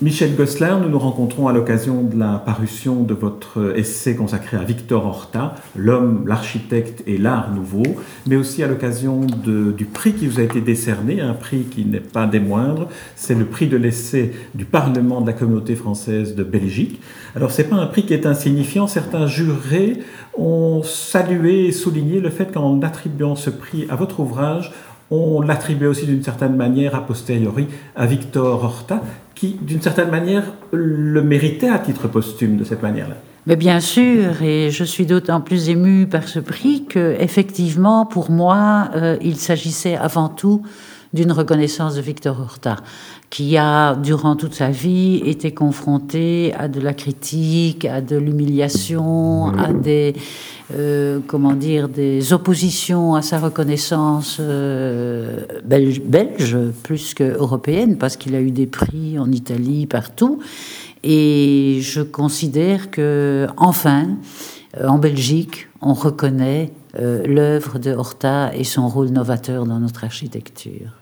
Michel Gosselin, nous nous rencontrons à l'occasion de la parution de votre essai consacré à Victor Horta, L'homme, l'architecte et l'art nouveau, mais aussi à l'occasion du prix qui vous a été décerné, un prix qui n'est pas des moindres, c'est le prix de l'essai du Parlement de la communauté française de Belgique. Alors c'est pas un prix qui est insignifiant, certains jurés ont salué et souligné le fait qu'en attribuant ce prix à votre ouvrage, on l'attribuait aussi d'une certaine manière a posteriori à Victor Horta, qui d'une certaine manière le méritait à titre posthume de cette manière-là. Mais bien sûr, et je suis d'autant plus émue par ce prix que, effectivement, pour moi, euh, il s'agissait avant tout d'une reconnaissance de Victor Horta, qui a, durant toute sa vie, été confronté à de la critique, à de l'humiliation, à des, euh, comment dire, des oppositions à sa reconnaissance euh, belge, plus que européenne, parce qu'il a eu des prix en Italie, partout. Et je considère que, enfin, euh, en Belgique, on reconnaît l'œuvre de Horta et son rôle novateur dans notre architecture.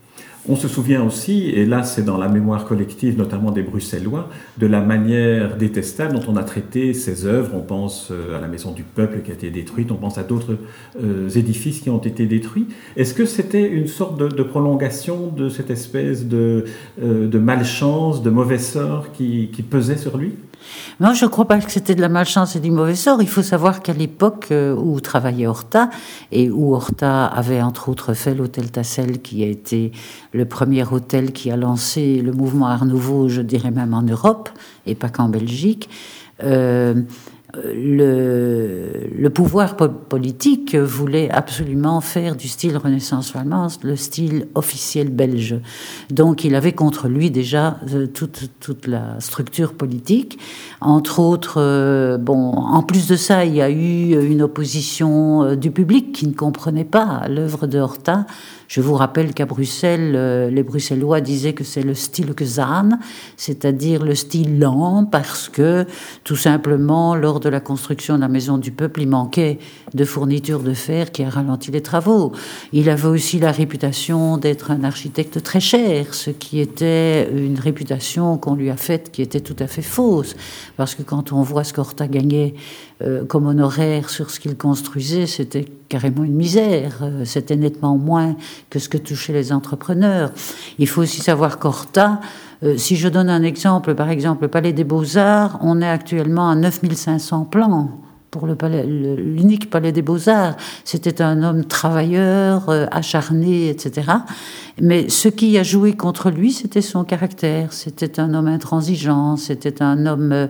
On se souvient aussi, et là c'est dans la mémoire collective, notamment des Bruxellois, de la manière détestable dont on a traité ces œuvres. On pense euh, à la Maison du Peuple qui a été détruite, on pense à d'autres euh, édifices qui ont été détruits. Est-ce que c'était une sorte de, prolongation de cette espèce euh, de malchance, de mauvais sort qui pesait sur lui? Non, je ne crois pas que c'était de la malchance et du mauvais sort. Il faut savoir qu'à l'époque euh, où travaillait Horta, et où Horta avait entre autres fait l'hôtel Tassel, qui a été le premier hôtel qui a lancé le mouvement Art Nouveau, je dirais même en Europe, et pas qu'en Belgique, euh, le, le, pouvoir politique voulait absolument faire du style Renaissance flamande le style officiel belge. Donc il avait contre lui déjà euh, toute, toute la structure politique. Entre autres, euh, bon, en plus de ça, il y a eu une opposition euh, du public qui ne comprenait pas l'œuvre de Horta je vous rappelle qu'à Bruxelles, euh, les Bruxellois disaient que c'est le style Kazan, c'est-à-dire le style lent, parce que tout simplement, lors de la construction de la maison du peuple, il manquait de fournitures de fer qui a ralenti les travaux. Il avait aussi la réputation d'être un architecte très cher, ce qui était une réputation qu'on lui a faite qui était tout à fait fausse, parce que quand on voit ce qu'Horta gagnait euh, comme honoraire sur ce qu'il construisait, c'était carrément une misère. Euh, c'était nettement moins que ce que touchaient les entrepreneurs. Il faut aussi savoir qu'Horta, euh, si je donne un exemple, par exemple, le Palais des Beaux-Arts, on est actuellement à 9500 plans pour le palais, l'unique palais des beaux-arts. C'était un homme travailleur, acharné, etc. Mais ce qui a joué contre lui, c'était son caractère. C'était un homme intransigeant, c'était un homme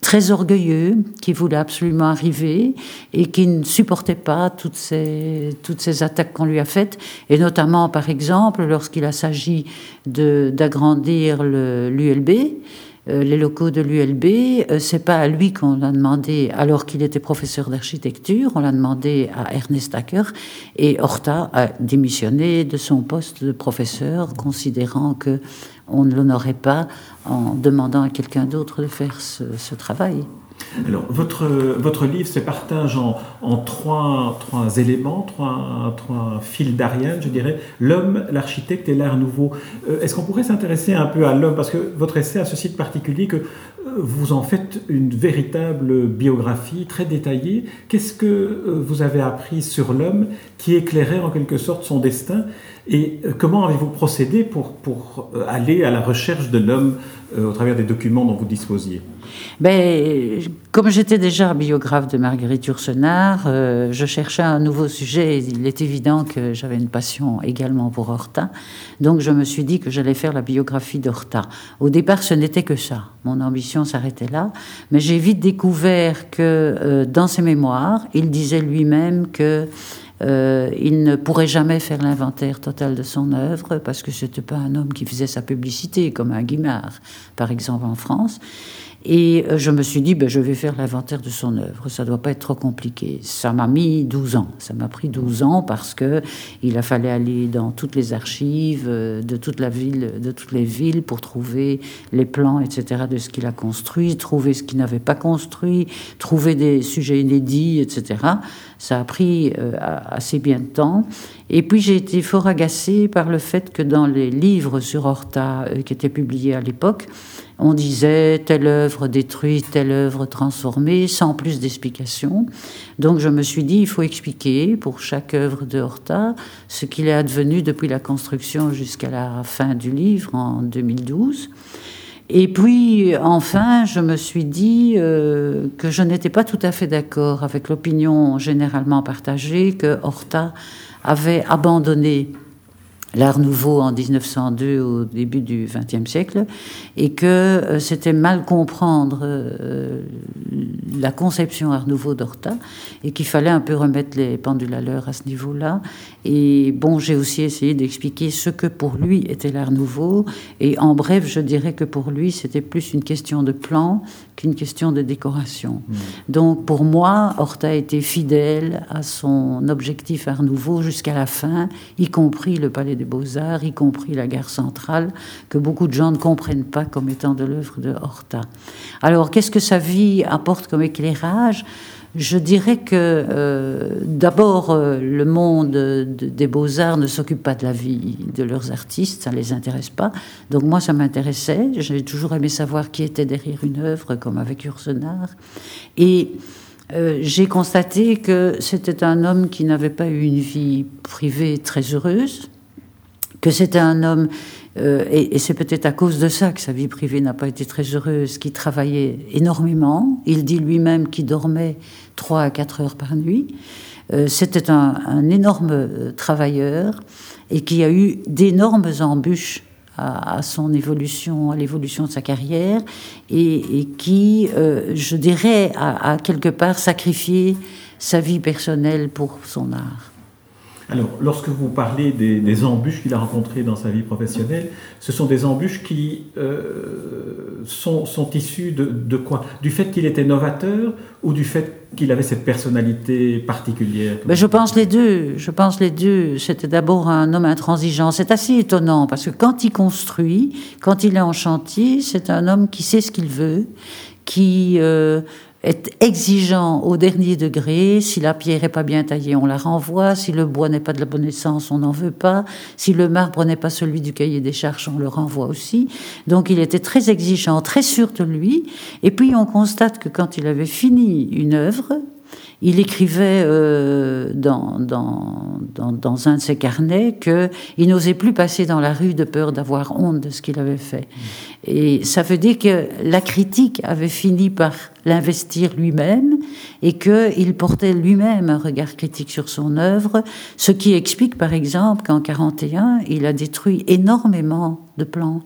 très orgueilleux, qui voulait absolument arriver et qui ne supportait pas toutes ces, toutes ces attaques qu'on lui a faites, et notamment, par exemple, lorsqu'il a s'agi d'agrandir l'ULB, les locaux de l'ULB, euh, c'est pas à lui qu'on l'a demandé, alors qu'il était professeur d'architecture, on l'a demandé à Ernest Acker, et Horta a démissionné de son poste de professeur, considérant que on ne l'honorait pas en demandant à quelqu'un d'autre de faire ce, travail. Alors, votre, votre livre se partage en, trois, trois, éléments, trois, trois fils d'Ariane, je dirais, l'homme, l'architecte et l'art nouveau. Euh, est-ce qu'on pourrait s'intéresser un peu à l'homme? Parce que votre essai a ce site particulier que euh, vous en faites une véritable biographie très détaillée. Qu'est-ce que euh, vous avez appris sur l'homme qui éclairait en quelque sorte son destin? Et euh, comment avez-vous procédé pour, pour euh, aller à la recherche de l'homme euh, au travers des documents dont vous disposiez? Ben, Comme j'étais déjà biographe de Marguerite Yourcenar, je cherchais un nouveau sujet. Il est évident que j'avais une passion également pour Horta. Donc je me suis dit que j'allais faire la biographie d'Horta. Au départ, ce n'était que ça. Mon ambition s'arrêtait là. Mais j'ai vite découvert que dans ses mémoires, il disait lui-même que euh, il ne pourrait jamais faire l'inventaire total de son œuvre parce que c'était pas un homme qui faisait sa publicité comme un Guimard, par exemple en France. Et euh, je me suis dit, ben, je vais faire l'inventaire de son œuvre. Ça doit pas être trop compliqué. Ça m'a mis 12 ans. Ça m'a pris 12 ans parce que il a fallu aller dans toutes les archives euh, de toute la ville, de toutes les villes pour trouver les plans, etc., de ce qu'il a construit, trouver ce qu'il n'avait pas construit, trouver des sujets inédits, etc. Ça a pris euh, assez bien de temps. Et puis j'ai été fort agacée par le fait que dans les livres sur Horta qui étaient publiés à l'époque, on disait telle œuvre détruite, telle œuvre transformée, sans plus d'explications. Donc je me suis dit, il faut expliquer pour chaque œuvre de Horta ce qu'il est advenu depuis la construction jusqu'à la fin du livre en 2012. Et puis, enfin, je me suis dit euh, que je n'étais pas tout à fait d'accord avec l'opinion généralement partagée que Horta avait abandonné l'art nouveau en 1902 au début du XXe siècle et que euh, c'était mal comprendre euh, la conception art nouveau d'Horta et qu'il fallait un peu remettre les pendules à l'heure à ce niveau-là. Et bon, j'ai aussi essayé d'expliquer ce que pour lui était l'art nouveau et en bref, je dirais que pour lui, c'était plus une question de plan qu'une question de décoration. Mmh. Donc pour moi, Horta était fidèle à son objectif art nouveau jusqu'à la fin, y compris le Palais des Beaux-Arts, y compris la gare centrale, que beaucoup de gens ne comprennent pas comme étant de l'œuvre de Horta. Alors, qu'est-ce que sa vie apporte comme éclairage? Je dirais que euh, d'abord, euh, le monde des beaux-arts ne s'occupe pas de la vie de leurs artistes, ça ne les intéresse pas. Donc moi, ça m'intéressait. J'ai toujours aimé savoir qui était derrière une œuvre, comme avec Ursenard. Et euh, j'ai constaté que c'était un homme qui n'avait pas eu une vie privée très heureuse, que c'était un homme, euh, et, c'est peut-être à cause de ça que sa vie privée n'a pas été très heureuse, qui travaillait énormément. Il dit lui-même qu'il dormait 3 à 4 heures par nuit. Euh, c'était un, énorme euh, travailleur et qui a eu d'énormes embûches à, son évolution, à l'évolution de sa carrière, et, qui, je dirais, a quelque part sacrifié sa vie personnelle pour son art. Alors, lorsque vous parlez des, embûches qu'il a rencontrées dans sa vie professionnelle, ce sont des embûches qui euh, sont, issues de, quoi? Du fait qu'il était novateur ou du fait qu'il avait cette personnalité particulière? Ben, Je pense les deux. Je pense les deux. C'était d'abord un homme intransigeant. C'est assez étonnant parce que quand il construit, quand il est en chantier, c'est un homme qui sait ce qu'il veut, qui euh, est exigeant au dernier degré. Si la pierre est pas bien taillée, on la renvoie. Si le bois n'est pas de la bonne essence, on n'en veut pas. Si le marbre n'est pas celui du cahier des charges, on le renvoie aussi. Donc il était très exigeant, très sûr de lui. Et puis on constate que quand il avait fini une œuvre, il écrivait euh, dans, dans, dans, un de ses carnets qu'il n'osait plus passer dans la rue de peur d'avoir honte de ce qu'il avait fait. Et ça veut dire que la critique avait fini par l'investir lui-même et qu'il portait lui-même un regard critique sur son œuvre, ce qui explique par exemple qu'en 41, il a détruit énormément de plans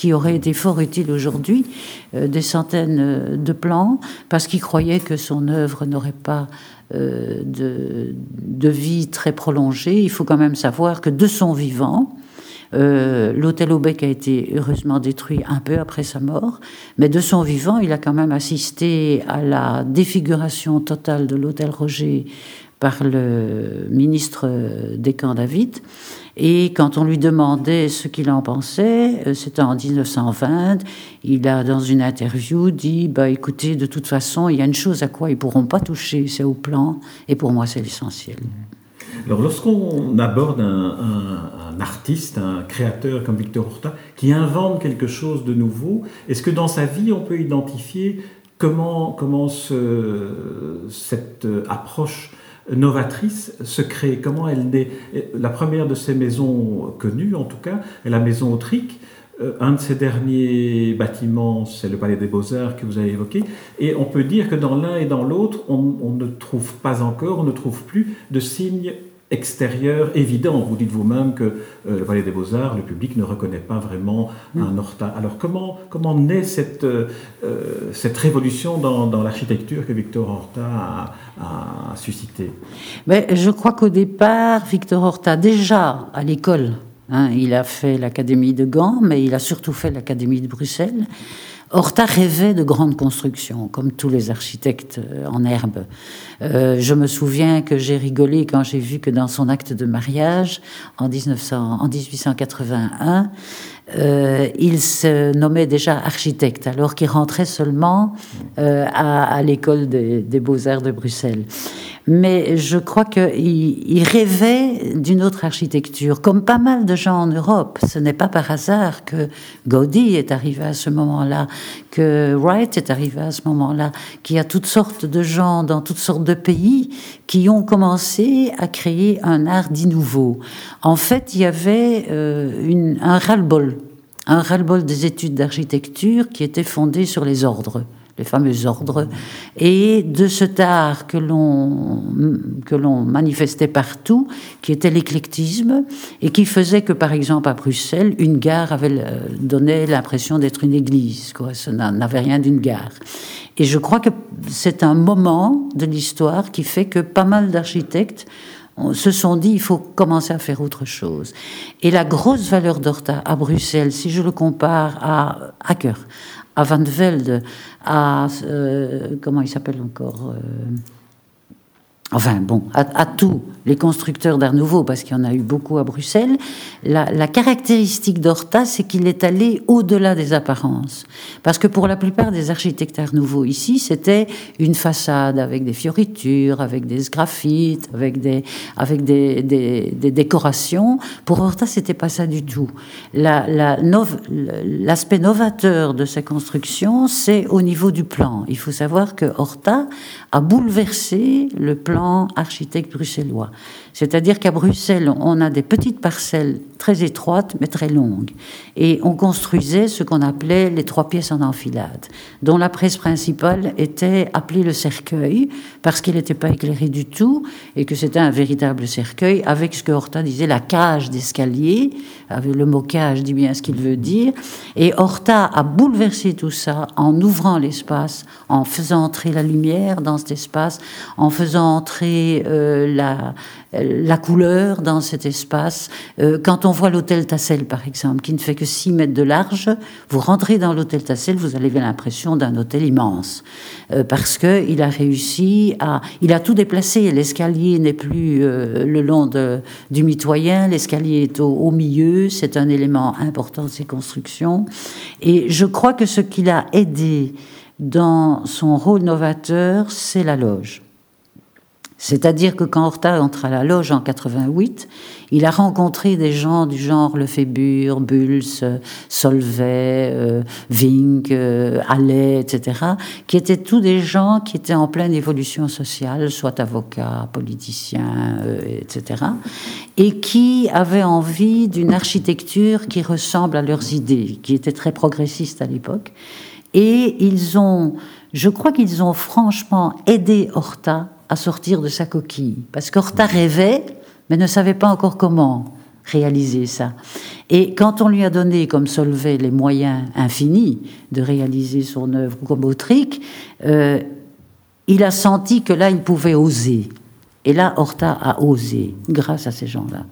qui aurait été fort utile aujourd'hui, euh, des centaines euh, de plans, parce qu'il croyait que son œuvre n'aurait pas euh, de, de, vie très prolongée. Il faut quand même savoir que de son vivant, l'hôtel Aubec a été heureusement détruit un peu après sa mort, mais de son vivant, il a quand même assisté à la défiguration totale de l'hôtel Roger par le ministre des camps David. Et quand on lui demandait ce qu'il en pensait, euh, c'était en 1920, il a dans une interview dit bah écoutez, de toute façon, il y a une chose à quoi ils pourront pas toucher, c'est au plan, et pour moi c'est l'essentiel. Alors lorsqu'on aborde un, artiste, un créateur comme Victor Horta, qui invente quelque chose de nouveau, est-ce que dans sa vie on peut identifier comment, comment cette approche novatrice se crée Comment elle naît? La première de ces maisons connues, en tout cas, est la maison Autrique. Euh, un de ces derniers bâtiments, c'est le Palais des Beaux-Arts que vous avez évoqué. Et on peut dire que dans l'un et dans l'autre, on, on, ne trouve pas encore, on ne trouve plus de signes extérieur évident. Vous dites vous-même que euh, le Palais des Beaux-Arts, le public ne reconnaît pas vraiment un Horta. Alors comment, comment naît cette, euh, euh, cette révolution dans, dans l'architecture que Victor Horta a, suscité Mais Je crois qu'au départ, Victor Horta, déjà à l'école, Hein. Il a fait l'Académie de Gand, mais il a surtout fait l'Académie de Bruxelles. Horta rêvait de grandes constructions, comme tous les architectes euh, en herbe. Euh, je me souviens que j'ai rigolé quand j'ai vu que dans son acte de mariage, en, 1900, en 1881, euh, il se nommait déjà architecte, alors qu'il rentrait seulement euh, à, à l'école des, des beaux-arts de Bruxelles mais je crois qu'il il rêvait d'une autre architecture, comme pas mal de gens en Europe. Ce n'est pas par hasard que Gaudi est arrivé à ce moment-là, que Wright est arrivé à ce moment-là, qu'il y a toutes sortes de gens dans toutes sortes de pays qui ont commencé à créer un art dit nouveau. En fait, il y avait euh, un ras-le-bol, un ras-le-bol des études d'architecture qui était fondé sur les ordres les fameux ordres, et de cet art que l'on que l'on manifestait partout, qui était l'éclectisme, et qui faisait que, par exemple, à Bruxelles, une gare avait euh, donné l'impression d'être une église, quoi. Ça n'avait rien d'une gare. Et je crois que c'est un moment de l'histoire qui fait que pas mal d'architectes se sont dit il faut commencer à faire autre chose. Et la grosse valeur d'Horta à Bruxelles, si je le compare à Hacker, à Van Velde, à euh, comment il s'appelle encore euh, enfin bon, à, tous les constructeurs d'Art Nouveau, parce qu'il y en a eu beaucoup à Bruxelles, la, caractéristique d'Horta, c'est qu'il est allé au-delà des apparences. Parce que pour la plupart des architectes Art Nouveau ici, c'était une façade avec des fioritures, avec des graphites, avec des, avec des, des, décorations. Pour Horta, c'était pas ça du tout. L'aspect la, novateur de sa construction, c'est au niveau du plan. Il faut savoir que Horta a bouleversé le plan architecte bruxellois. C'est-à-dire qu'à Bruxelles, on a des petites parcelles très étroites mais très longues. Et on construisait ce qu'on appelait les trois pièces en enfilade, dont la presse principale était appelée le cercueil, parce qu'il n'était pas éclairé du tout, et que c'était un véritable cercueil, avec ce que Horta disait la cage d'escalier, avec le mot cage dit bien ce qu'il veut dire. Et Horta a bouleversé tout ça en ouvrant l'espace, en faisant entrer la lumière dans cet espace, en faisant entrer euh, la la couleur dans cet espace. Euh, quand on voit l'hôtel Tassel, par exemple, qui ne fait que 6 mètres de large, vous rentrez dans l'hôtel Tassel, vous avez l'impression d'un hôtel immense. Euh, parce que il a réussi à... Il a tout déplacé. L'escalier n'est plus euh, le long de, du mitoyen, l'escalier est au, milieu, c'est un élément important de ces constructions. Et je crois que ce qu'il a aidé dans son rôle novateur, c'est la loge. C'est-à-dire que quand Horta entre à la loge en 88, il a rencontré des gens du genre Lefébure, Bulls, Solvay, euh, Vink, euh, Allais, etc., qui étaient tous des gens qui étaient en pleine évolution sociale, soit avocats, politiciens, euh, etc., et qui avaient envie d'une architecture qui ressemble à leurs idées, qui était très progressiste à l'époque. Et ils ont, je crois qu'ils ont franchement aidé Horta à sortir de sa coquille. Parce qu'Horta rêvait, mais ne savait pas encore comment réaliser ça. Et quand on lui a donné, comme Solvay, les moyens infinis de réaliser son œuvre comme autrique, euh, il a senti que là, il pouvait oser. Et là, Horta a osé, grâce à ces gens-là.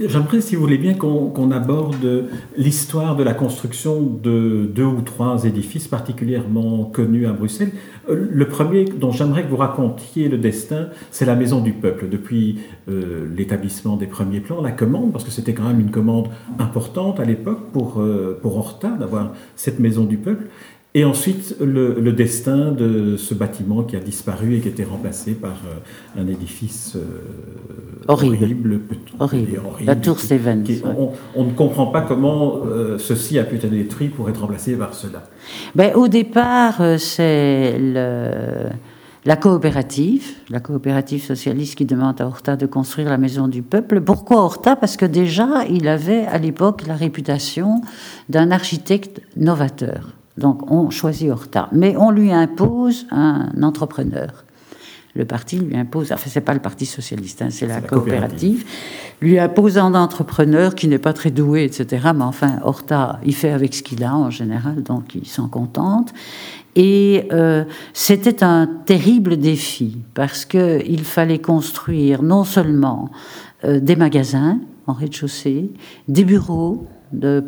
J'aimerais, si vous voulez bien, qu'on aborde l'histoire de la construction de deux ou trois édifices particulièrement connus à Bruxelles. Euh, le premier dont j'aimerais que vous racontiez le destin, c'est la Maison du Peuple. Depuis euh, l'établissement des premiers plans, la commande, parce que c'était quand même une commande importante à l'époque pour, euh, pour Horta d'avoir cette Maison du Peuple. Et ensuite, le, destin de ce bâtiment qui a disparu et qui a été remplacé par euh, un édifice euh, horrible. Horrible. La tour Stevens. on, ne comprend pas comment euh, ceci a pu être détruit pour être remplacé par cela. Ben, au départ, c'est la coopérative, la coopérative socialiste qui demande à Horta de construire la maison du peuple. Pourquoi Horta? Parce que déjà, il avait à l'époque la réputation d'un architecte novateur. Donc on choisit Horta. Mais on lui impose un entrepreneur. Le parti lui impose, enfin c'est pas le parti socialiste, hein, c'est la, coopérative, lui impose un entrepreneur qui n'est pas très doué, etc. Mais enfin, Horta, il fait avec ce qu'il a en général, donc il s'en contente. Et euh, c'était un terrible défi parce que il fallait construire non seulement euh, des magasins, en rez-de-chaussée, des bureaux,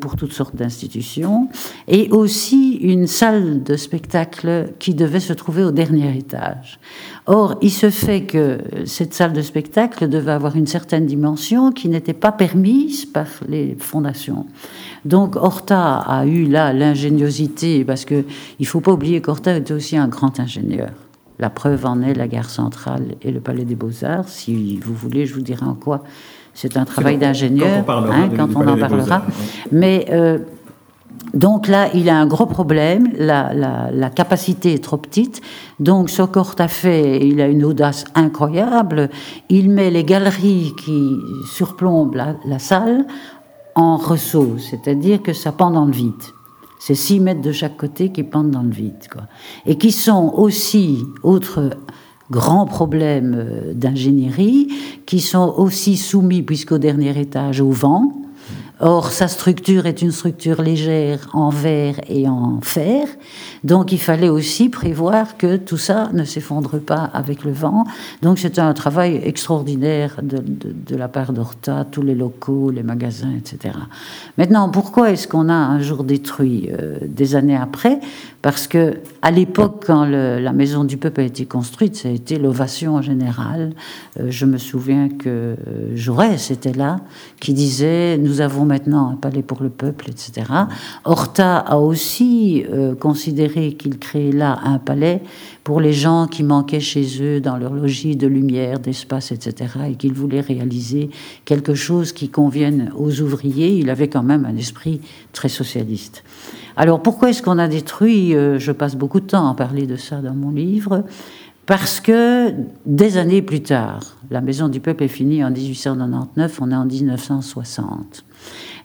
pour toutes sortes d'institutions, et aussi une salle de spectacle qui devait se trouver au dernier étage. Or, il se fait que cette salle de spectacle devait avoir une certaine dimension qui n'était pas permise par les fondations. Donc, Horta a eu là l'ingéniosité, parce que il faut pas oublier qu'Horta était aussi un grand ingénieur. La preuve en est la gare centrale et le palais des beaux-arts. Si vous voulez, je vous dirai en quoi c'est un travail d'ingénieur quand on, hein, en parlera. Mais euh, donc là, il a un gros problème. La, capacité est trop petite. Donc, ce a fait, il a une audace incroyable. Il met les galeries qui surplombent la, salle en ressaut, c'est-à-dire que ça pend dans le vide. C'est 6 mètres de chaque côté qui pendent dans le vide. Quoi. Et qui sont aussi, autre grands problèmes euh, d'ingénierie qui sont aussi soumis, puisqu'au dernier étage, au vent. Or, sa structure est une structure légère en verre et en fer. Donc, il fallait aussi prévoir que tout ça ne s'effondre pas avec le vent. Donc, c'était un travail extraordinaire de, la part d'Horta, tous les locaux, les magasins, etc. Maintenant, pourquoi est-ce qu'on a un jour détruit euh, des années après? Parce que à l'époque, quand la maison du peuple a été construite, ça a été l'ovation générale. Euh, je me souviens que euh, Jaurès était là, qui disait nous avons maintenant un palais pour le peuple, etc. Horta a aussi euh, considéré qu'il créait là un palais pour les gens qui manquaient chez eux dans leur logis de lumière, d'espace, etc. et qu'il voulait réaliser quelque chose qui convienne aux ouvriers. Il avait quand même un esprit très socialiste. Alors pourquoi est-ce qu'on a détruit euh, Je passe beaucoup de temps à parler de ça dans mon livre. Parce que des années plus tard, la Maison du Peuple est finie en 1899, on est en 1960.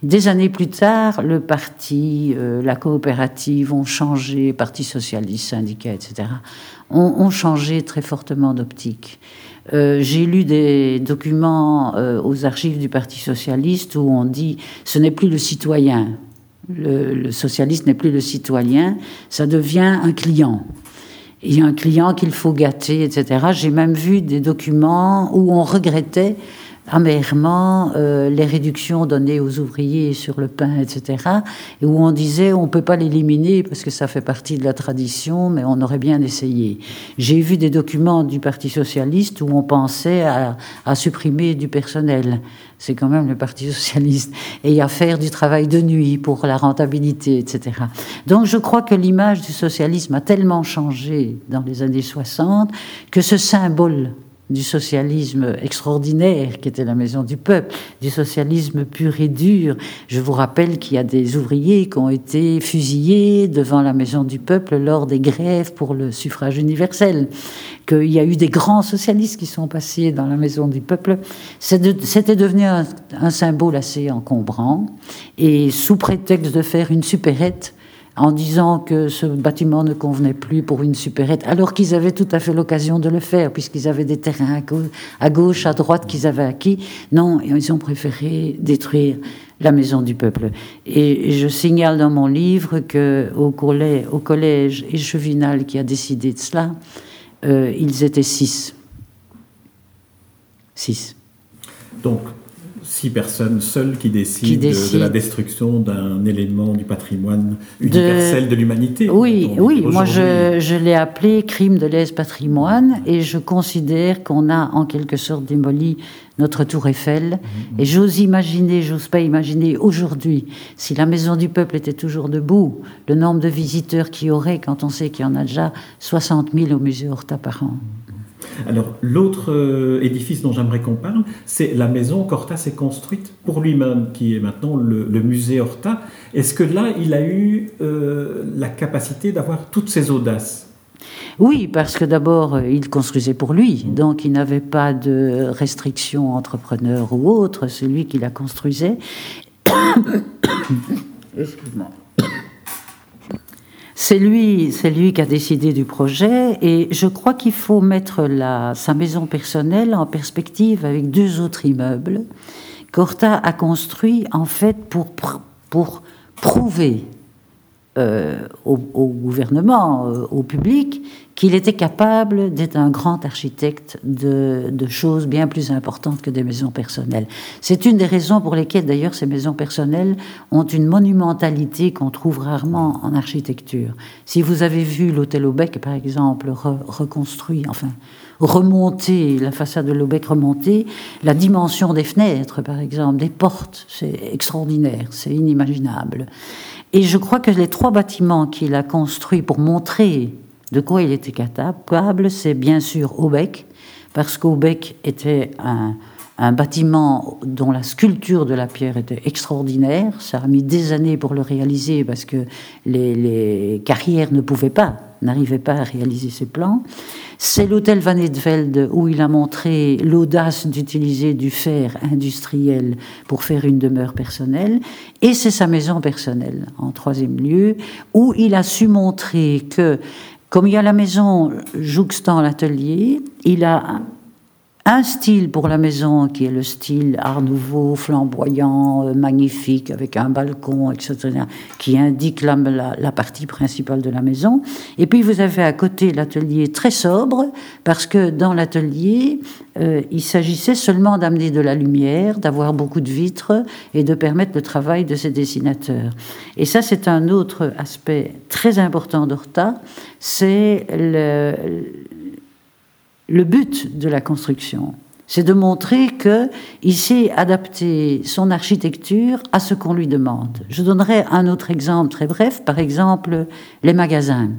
Des années plus tard, le parti, euh, la coopérative ont changé, Parti socialiste, syndicat, etc., ont, changé très fortement d'optique. Euh, j'ai lu des documents euh, aux archives du Parti socialiste où on dit ce n'est plus le citoyen, le, le socialiste n'est plus le citoyen, ça devient un client il y a un client qu'il faut gâter, etc. J'ai même vu des documents où on regrettait amèrement euh, les réductions données aux ouvriers sur le pain, etc. Et où on disait on peut pas l'éliminer parce que ça fait partie de la tradition, mais on aurait bien essayé. J'ai vu des documents du Parti socialiste où on pensait à, à supprimer du personnel. C'est quand même le Parti socialiste et à faire du travail de nuit pour la rentabilité, etc. Donc je crois que l'image du socialisme a tellement changé dans les années 60 que ce symbole du socialisme extraordinaire qui était la maison du peuple, du socialisme pur et dur. Je vous rappelle qu'il y a des ouvriers qui ont été fusillés devant la maison du peuple lors des grèves pour le suffrage universel, qu'il y a eu des grands socialistes qui sont passés dans la maison du peuple. C'était devenu un, un symbole assez encombrant et sous prétexte de faire une supérette, en disant que ce bâtiment ne convenait plus pour une supérette, alors qu'ils avaient tout à fait l'occasion de le faire, puisqu'ils avaient des terrains à gauche, à droite qu'ils avaient acquis. Non, ils ont préféré détruire la maison du peuple. Et je signale dans mon livre que au collège, au collège Échevinal qui a décidé de cela, euh, ils étaient six. Six. Donc, six personnes seules qui décident, De, la destruction d'un élément du patrimoine universel de, l'humanité. Oui, oui. Moi, je, l'ai appelé crime de lèse-patrimoine et je considère qu'on a en quelque sorte démoli notre tour Eiffel. Mhm. Et j'ose imaginer, j'ose pas imaginer aujourd'hui, si la Maison du Peuple était toujours debout, le nombre de visiteurs qu'il y aurait quand on sait qu'il y en a déjà 60 000 au musée Horta par an. Alors, l'autre euh, édifice dont j'aimerais qu'on parle, c'est la maison qu'Horta s'est construite pour lui-même, qui est maintenant le, musée Horta. Est-ce que là, il a eu euh, la capacité d'avoir toutes ces audaces? Oui, parce que d'abord, euh, il construisait pour lui, donc il n'avait pas de restrictions entrepreneurs ou autres, c'est lui qui la construisait. Excuse-moi. C'est lui, qui a décidé du projet et je crois qu'il faut mettre sa maison personnelle en perspective avec deux autres immeubles qu'Horta a construit en fait pour, pour prouver euh, au, gouvernement, euh, au public, qu'il était capable d'être un grand architecte de, choses bien plus importantes que des maisons personnelles. C'est une des raisons pour lesquelles d'ailleurs ces maisons personnelles ont une monumentalité qu'on trouve rarement en architecture. Si vous avez vu l'hôtel Aubec, par exemple, reconstruit, enfin remonter, la façade de l'Aubec remontée, la dimension des fenêtres, par exemple, des portes, c'est extraordinaire, c'est inimaginable. Et je crois que les trois bâtiments qu'il a construits pour montrer de quoi il était capable, c'est bien sûr Aubec, parce qu'Aubec était un, bâtiment dont la sculpture de la pierre était extraordinaire. Ça a mis des années pour le réaliser parce que les, carrières ne pouvaient pas, n'arrivaient pas à réaliser ces plans. C'est l'hôtel Van Edveld où il a montré l'audace d'utiliser du fer industriel pour faire une demeure personnelle. Et c'est sa maison personnelle, en troisième lieu, où il a su montrer que, comme il y a la maison jouxtant l'atelier, il a un style pour la maison qui est le style art nouveau, flamboyant, euh, magnifique, avec un balcon, etc., qui indique la, partie principale de la maison. Et puis vous avez à côté l'atelier très sobre, parce que dans l'atelier, euh, il s'agissait seulement d'amener de la lumière, d'avoir beaucoup de vitres et de permettre le travail de ses dessinateurs. Et ça, c'est un autre aspect très important d'Horta, c'est le le but de la construction. C'est de montrer qu'il sait adapter son architecture à ce qu'on lui demande. Je donnerai un autre exemple très bref, par exemple les magasins.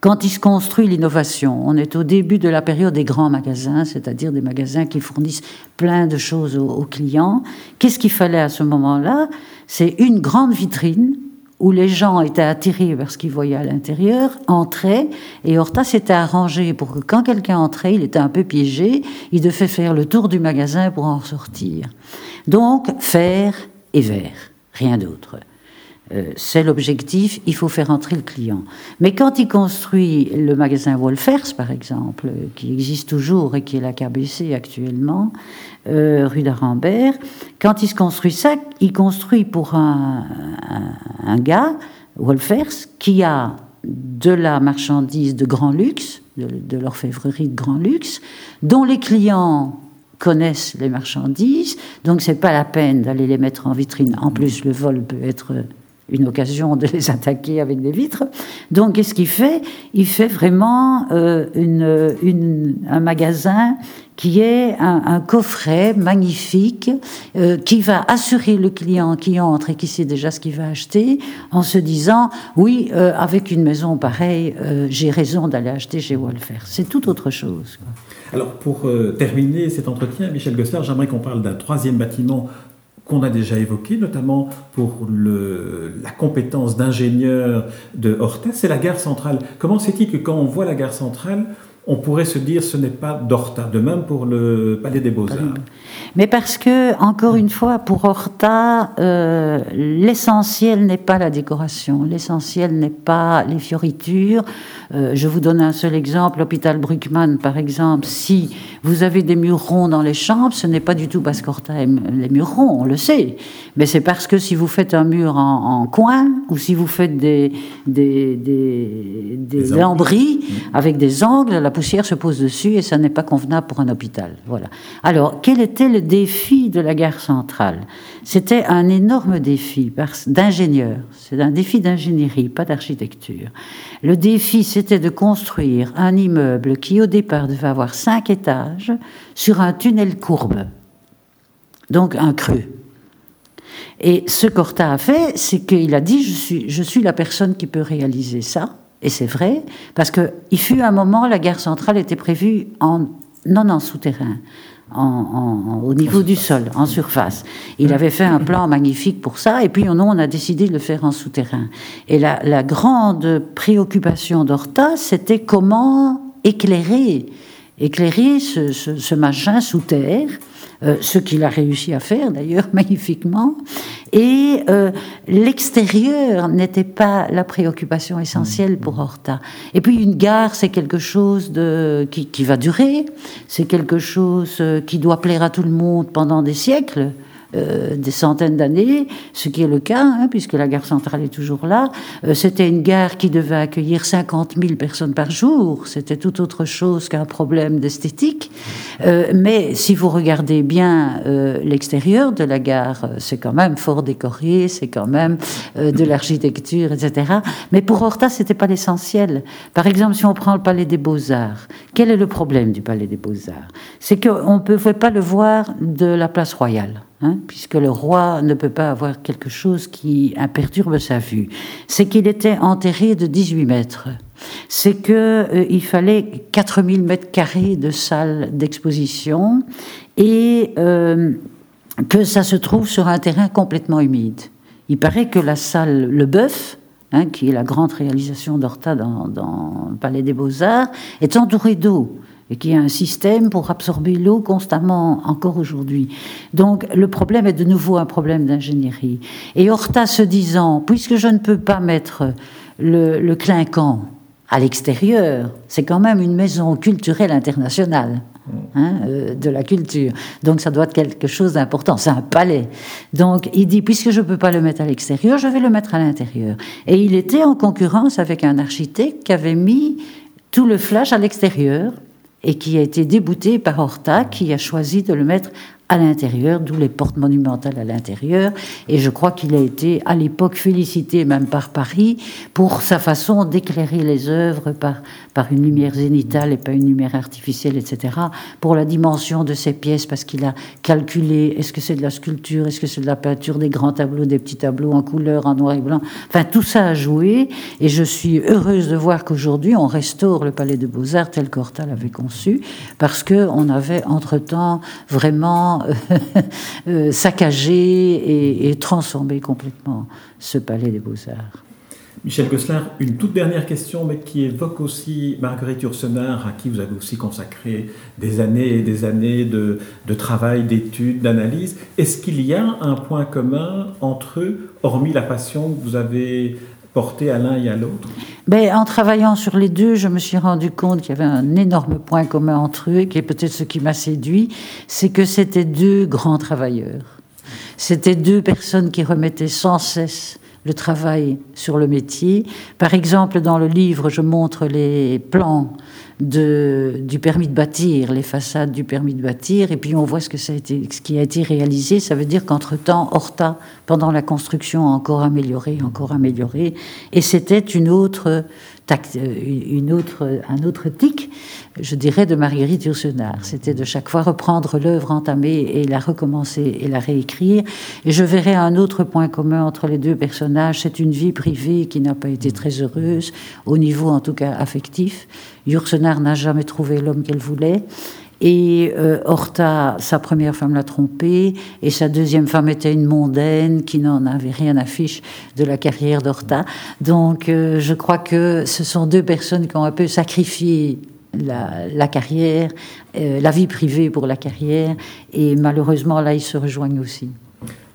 Quand il se construit l'innovation, on est au début de la période des grands magasins, c'est-à-dire des magasins qui fournissent plein de choses aux, clients. Qu'est-ce qu'il fallait à ce moment-là? C'est une grande vitrine où les gens étaient attirés parce qu'ils voyaient à l'intérieur, entraient, et Horta s'était arrangé pour que quand quelqu'un entrait, il était un peu piégé, il devait faire le tour du magasin pour en sortir. Donc, fer et verre, rien d'autre. Euh, c'est l'objectif, il faut faire entrer le client. Mais quand il construit le magasin Wolfers, par exemple, qui existe toujours et qui est la KBC actuellement, euh, rue d'Arambert, quand il se construit ça, il construit pour un, un, gars, Wolfers, qui a de la marchandise de grand luxe, de, de l'orfèvrerie de grand luxe, dont les clients connaissent les marchandises, donc c'est pas la peine d'aller les mettre en vitrine. En plus, le vol peut être une occasion de les attaquer avec des vitres. Donc, qu'est-ce qu'il fait? Il fait vraiment euh, un magasin qui est un, coffret magnifique euh, qui va assurer le client qui entre et qui sait déjà ce qu'il va acheter en se disant oui euh, avec une maison pareille j'ai raison d'aller acheter chez Wolfer c'est tout autre chose alors pour terminer cet entretien Michel Gossard j'aimerais qu'on parle d'un troisième bâtiment qu'on a déjà évoqué, notamment pour le, la compétence d'ingénieur de Horta, c'est la gare centrale. Comment c'est-il que quand on voit la gare centrale, on pourrait se dire ce n'est pas d'Horta. De même pour le Palais des Beaux-Arts. Mais parce que, encore une fois, pour Horta, euh, l'essentiel n'est pas la décoration, l'essentiel n'est pas les fioritures. Euh, je vous donne un seul exemple, l'hôpital Bruckmann, par exemple. Si vous avez des murs ronds dans les chambres, ce n'est pas du tout parce qu'Horta aime les murs ronds, on le sait. Mais c'est parce que si vous faites un mur en, coin, ou si vous faites des, des, des, des lambris mmh. avec des angles, la poussière se pose dessus et ça n'est pas convenable pour un hôpital. Voilà. Alors, quel était le défi de la gare centrale? C'était un énorme défi d'ingénieur. C'est un défi d'ingénierie, pas d'architecture. Le défi, c'était de construire un immeuble qui, au départ, devait avoir cinq étages sur un tunnel courbe. Donc, un creux. Et ce qu'Horta a fait, c'est qu'il a dit je suis, je suis la personne qui peut réaliser ça. Et c'est vrai, parce qu'il fut un moment, la gare centrale était prévue non en souterrain, au niveau du sol, en surface. Il avait fait un plan magnifique pour ça, et puis nous, on a décidé de le faire en souterrain. Et la, la grande préoccupation d'Horta, c'était comment éclairer, éclairer ce, ce, ce machin sous terre euh, ce qu'il a réussi à faire d'ailleurs magnifiquement. Et euh, l'extérieur n'était pas la préoccupation essentielle mmh. pour Horta. Et puis une gare, c'est quelque chose de, qui, qui va durer, c'est quelque chose euh, qui doit plaire à tout le monde pendant des siècles. Euh, des centaines d'années, ce qui est le cas, hein, puisque la gare centrale est toujours là. Euh, c'était une gare qui devait accueillir 50 000 personnes par jour. C'était tout autre chose qu'un problème d'esthétique. Euh, mais si vous regardez bien l'extérieur de la gare, c'est quand même fort décoré, c'est quand même de l'architecture, etc. Mais pour Horta, c'était pas l'essentiel. Par exemple, si on prend le Palais des Beaux-Arts, quel est le problème du Palais des Beaux-Arts? C'est qu'on ne pouvait pas le voir de la place royale. Hein, puisque le roi ne peut pas avoir quelque chose qui imperturbe sa vue. C'est qu'il était enterré de 18 mètres. C'est qu'il euh, fallait 4000 mètres carrés de salle d'exposition et euh, que ça se trouve sur un terrain complètement humide. Il paraît que la salle Le Bœuf, hein, qui est la grande réalisation d'Horta dans, dans le Palais des Beaux-Arts, est entourée d'eau et qui a un système pour absorber l'eau constamment encore aujourd'hui. Donc le problème est de nouveau un problème d'ingénierie. Et Horta se disant, puisque je ne peux pas mettre le, le clinquant à l'extérieur, c'est quand même une maison culturelle internationale. Hein, euh, de la culture. Donc ça doit être quelque chose d'important. C'est un palais. Donc il dit, puisque je ne peux pas le mettre à l'extérieur, je vais le mettre à l'intérieur. Et il était en concurrence avec un architecte qui avait mis tout le flash à l'extérieur et qui a été débouté par Horta, qui a choisi de le mettre à l'intérieur, d'où les portes monumentales à l'intérieur. Et je crois qu'il a été à l'époque félicité même par Paris pour sa façon d'éclairer les œuvres par, par une lumière zénitale et pas une lumière artificielle, etc. Pour la dimension de ces pièces, parce qu'il a calculé est-ce que c'est de la sculpture, est-ce que c'est de la peinture, des grands tableaux, des petits tableaux en couleur, en noir et blanc. Enfin, tout ça a joué. Et je suis heureuse de voir qu'aujourd'hui, on restaure le Palais de Beaux-Arts tel qu'Horta l'avait conçu, parce qu'on avait entre-temps vraiment Euh, saccagé et, transformé complètement ce palais des beaux-arts. Michel Gosselin, une toute dernière question, mais qui évoque aussi Marguerite Yourcenar, à qui vous avez aussi consacré des années et des années de, de travail, d'études, d'analyse. Est-ce qu'il y a un point commun entre eux, hormis la passion que vous avez porté à l'un et à l'autre ben, En travaillant sur les deux, je me suis rendu compte qu'il y avait un énorme point commun entre eux, qui est peut-être ce qui m'a séduit, c'est que c'était deux grands travailleurs. C'était deux personnes qui remettaient sans cesse le travail sur le métier. Par exemple, dans le livre, je montre les plans du permis de bâtir, les façades du permis de bâtir, et puis on voit ce, que ça a été, ce qui a été réalisé. Ça veut dire qu'entre-temps, Horta, pendant la construction, a encore amélioré, encore amélioré, et c'était une autre une autre, un autre tic, je dirais, de Marguerite Yourcenar. C'était de chaque fois reprendre l'œuvre entamée et la recommencer et la réécrire. Et je verrais un autre point commun entre les deux personnages. C'est une vie privée qui n'a pas été très heureuse, au niveau en tout cas affectif. Yourcenar n'a jamais trouvé l'homme qu'elle voulait. Et euh, Horta, sa première femme l'a trompé, et sa deuxième femme était une mondaine qui n'en avait rien à fiche de la carrière d'Horta. Donc euh, je crois que ce sont deux personnes qui ont un peu sacrifié la, carrière, euh, la vie privée pour la carrière, et malheureusement là ils se rejoignent aussi.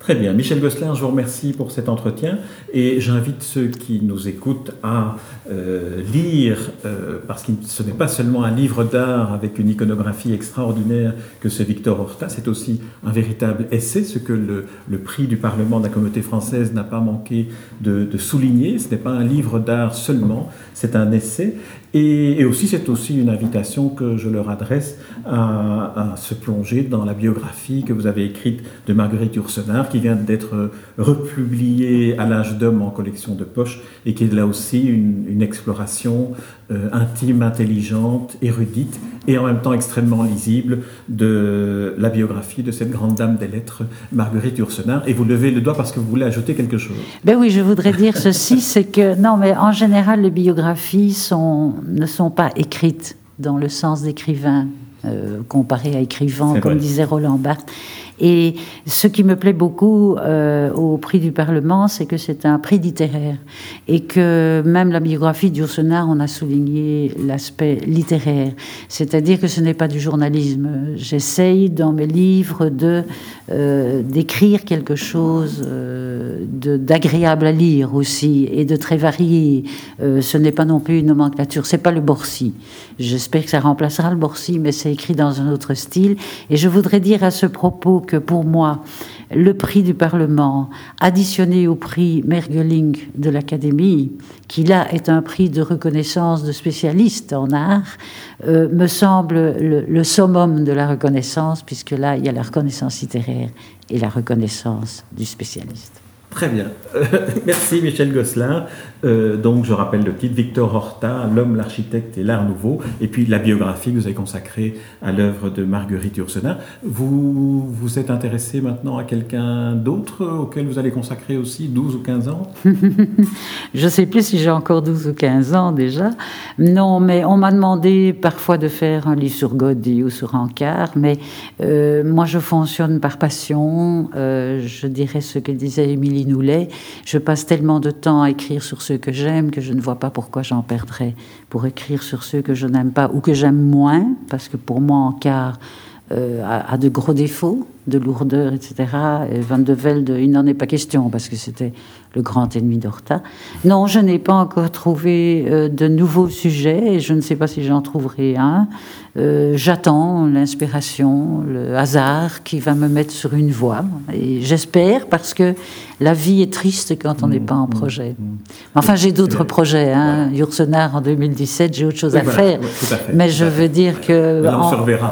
Très bien. Michel Gosselin, je vous remercie pour cet entretien et j'invite ceux qui nous écoutent à euh, lire, euh, parce que ce n'est pas seulement un livre d'art avec une iconographie extraordinaire que ce Victor Horta, c'est aussi un véritable essai, ce que le, prix du Parlement de la communauté française n'a pas manqué de, souligner. Ce n'est pas un livre d'art seulement, c'est un essai. Et, aussi, c'est aussi une invitation que je leur adresse à, se plonger dans la biographie que vous avez écrite de Marguerite Yourcenar, qui vient d'être republiée à l'âge d'homme en collection de poche, et qui est là aussi une, exploration euh, intime, intelligente, érudite, et en même temps extrêmement lisible de la biographie de cette grande dame des lettres, Marguerite Yourcenar. Et vous levez le doigt parce que vous voulez ajouter quelque chose. Ben oui, je voudrais dire ceci, c'est que, non, mais en général, les biographies ne sont pas écrites dans le sens d'écrivain, euh, comparé à écrivain, comme disait Roland Barthes. Et ce qui me plaît beaucoup euh, au prix du Parlement, c'est que c'est un prix littéraire et que même la biographie d'Ursenard, on a souligné l'aspect littéraire, c'est-à-dire que ce n'est pas du journalisme. J'essaye dans mes livres de euh, d'écrire quelque chose euh, d'agréable à lire aussi et de très varié. ce n'est pas non plus une nomenclature, c'est pas le Borsi. J'espère que ça remplacera le Borsi, mais c'est écrit dans un autre style. Et je voudrais dire à ce propos que pour moi, le prix du Parlement, additionné au prix Mergeling de l'Académie, qui là est un prix de reconnaissance de spécialistes en art, euh, me semble le, le, summum de la reconnaissance, puisque là, il y a la reconnaissance littéraire et la reconnaissance du spécialiste. Très bien. merci Michel Gosselin. Euh, donc je rappelle le titre, Victor Horta, L'homme, l'architecte et l'art nouveau, et puis la biographie que vous avez consacrée à l'œuvre de Marguerite Yourcenar. Vous vous êtes intéressé maintenant à quelqu'un d'autre auquel vous allez consacrer aussi 12 ou 15 ans? Je ne sais plus si j'ai encore 12 ou 15 ans déjà. Non, mais on m'a demandé parfois de faire un livre sur Gaudi ou sur Ancard, mais euh, moi je fonctionne par passion. Euh, je dirais ce que disait Émilie Noulet. Je passe tellement de temps à écrire sur ce que j'aime que je ne vois pas pourquoi j'en perdrais pour écrire sur ceux que je n'aime pas ou que j'aime moins, parce que pour moi, Ankar euh, a, de gros défauts, de lourdeur, etc. Et Van de Velde, il n'en est pas question, parce que c'était le grand ennemi d'Horta. Non, je n'ai pas encore trouvé euh, de nouveaux sujets, et je ne sais pas si j'en trouverai un. Euh, j'attends l'inspiration, le hasard qui va me mettre sur une voie. Et j'espère, parce que la vie est triste quand on n'est pas en mmh, projet. Mmh, mmh. Enfin, j'ai d'autres projets. Hein. en 2017, j'ai autre chose à, faire. Mais je veux dire que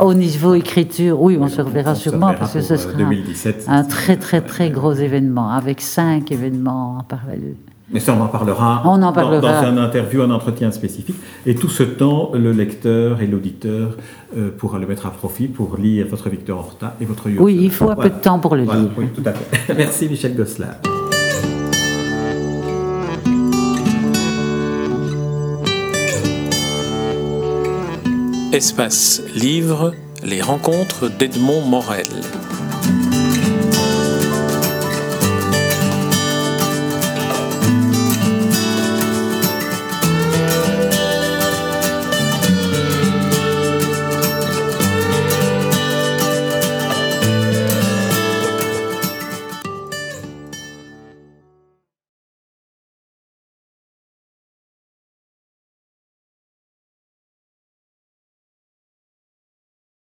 au niveau écriture, oui, on se reverra sûrement, parce que ce sera 2017, un très très très gros événement, avec cinq événements en parallèle. Mais ça, on en parlera, on en parlera. Dans, un interview, un entretien spécifique. Et tout ce temps, le lecteur et l'auditeur euh, pourra le mettre à profit pour lire votre Victor Horta et votre Oui, il faut un peu de temps pour le lire. Oui, tout à fait. Merci Michel Gosselin. Espace Livre, les rencontres d'Edmond Morel.